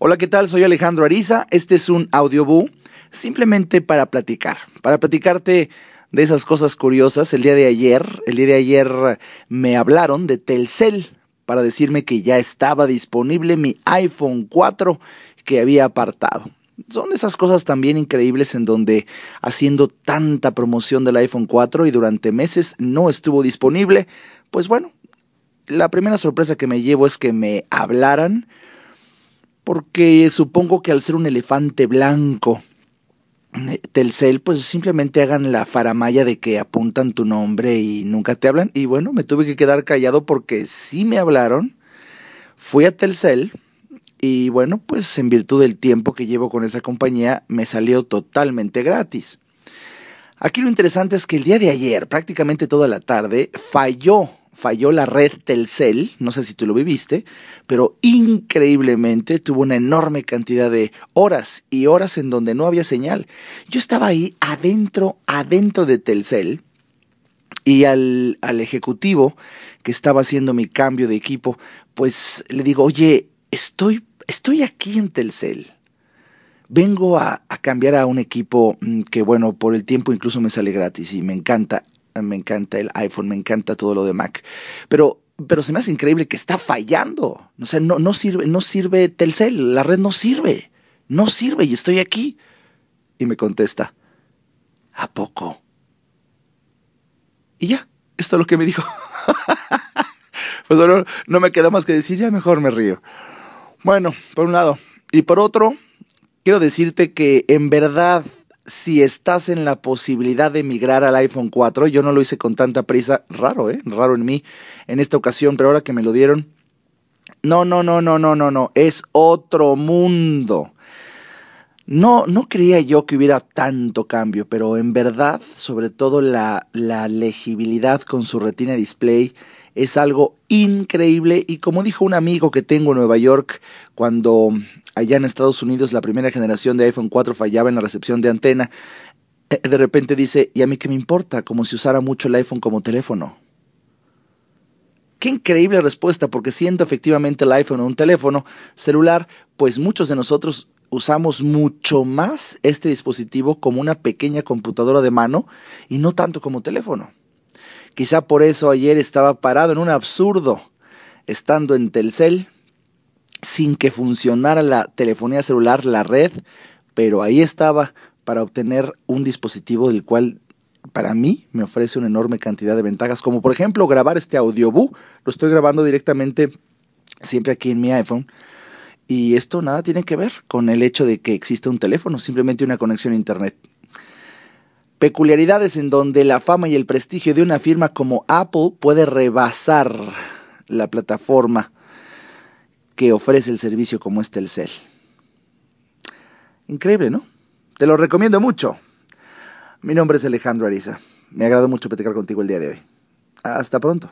Hola, ¿qué tal? Soy Alejandro Ariza. Este es un audioboo simplemente para platicar, para platicarte de esas cosas curiosas. El día de ayer, el día de ayer me hablaron de Telcel para decirme que ya estaba disponible mi iPhone 4 que había apartado. Son esas cosas también increíbles en donde haciendo tanta promoción del iPhone 4 y durante meses no estuvo disponible, pues bueno, la primera sorpresa que me llevo es que me hablaran porque supongo que al ser un elefante blanco, eh, Telcel, pues simplemente hagan la faramaya de que apuntan tu nombre y nunca te hablan. Y bueno, me tuve que quedar callado porque sí me hablaron. Fui a Telcel y bueno, pues en virtud del tiempo que llevo con esa compañía, me salió totalmente gratis. Aquí lo interesante es que el día de ayer, prácticamente toda la tarde, falló falló la red Telcel, no sé si tú lo viviste, pero increíblemente tuvo una enorme cantidad de horas y horas en donde no había señal. Yo estaba ahí adentro, adentro de Telcel, y al, al ejecutivo que estaba haciendo mi cambio de equipo, pues le digo, oye, estoy, estoy aquí en Telcel. Vengo a, a cambiar a un equipo mm, que, bueno, por el tiempo incluso me sale gratis y me encanta me encanta el iPhone, me encanta todo lo de Mac. Pero, pero se me hace increíble que está fallando. O sea, no, no sirve, no sirve Telcel, la red no sirve. No sirve y estoy aquí. Y me contesta, ¿a poco? Y ya, esto es lo que me dijo. pues bueno, no me queda más que decir, ya mejor me río. Bueno, por un lado. Y por otro, quiero decirte que en verdad si estás en la posibilidad de migrar al iPhone 4, yo no lo hice con tanta prisa, raro, ¿eh? Raro en mí en esta ocasión, pero ahora que me lo dieron, no, no, no, no, no, no, no, es otro mundo. No, no creía yo que hubiera tanto cambio, pero en verdad, sobre todo la, la legibilidad con su retina display, es algo increíble y como dijo un amigo que tengo en Nueva York, cuando allá en Estados Unidos la primera generación de iPhone 4 fallaba en la recepción de antena, eh, de repente dice, ¿y a mí qué me importa? Como si usara mucho el iPhone como teléfono. Qué increíble respuesta, porque siendo efectivamente el iPhone un teléfono celular, pues muchos de nosotros usamos mucho más este dispositivo como una pequeña computadora de mano y no tanto como teléfono. Quizá por eso ayer estaba parado en un absurdo, estando en Telcel, sin que funcionara la telefonía celular, la red, pero ahí estaba para obtener un dispositivo del cual para mí me ofrece una enorme cantidad de ventajas, como por ejemplo grabar este audiobook, lo estoy grabando directamente siempre aquí en mi iPhone. Y esto nada tiene que ver con el hecho de que exista un teléfono, simplemente una conexión a Internet peculiaridades en donde la fama y el prestigio de una firma como Apple puede rebasar la plataforma que ofrece el servicio como es Telcel. Increíble, ¿no? Te lo recomiendo mucho. Mi nombre es Alejandro Ariza. Me agradó mucho platicar contigo el día de hoy. Hasta pronto.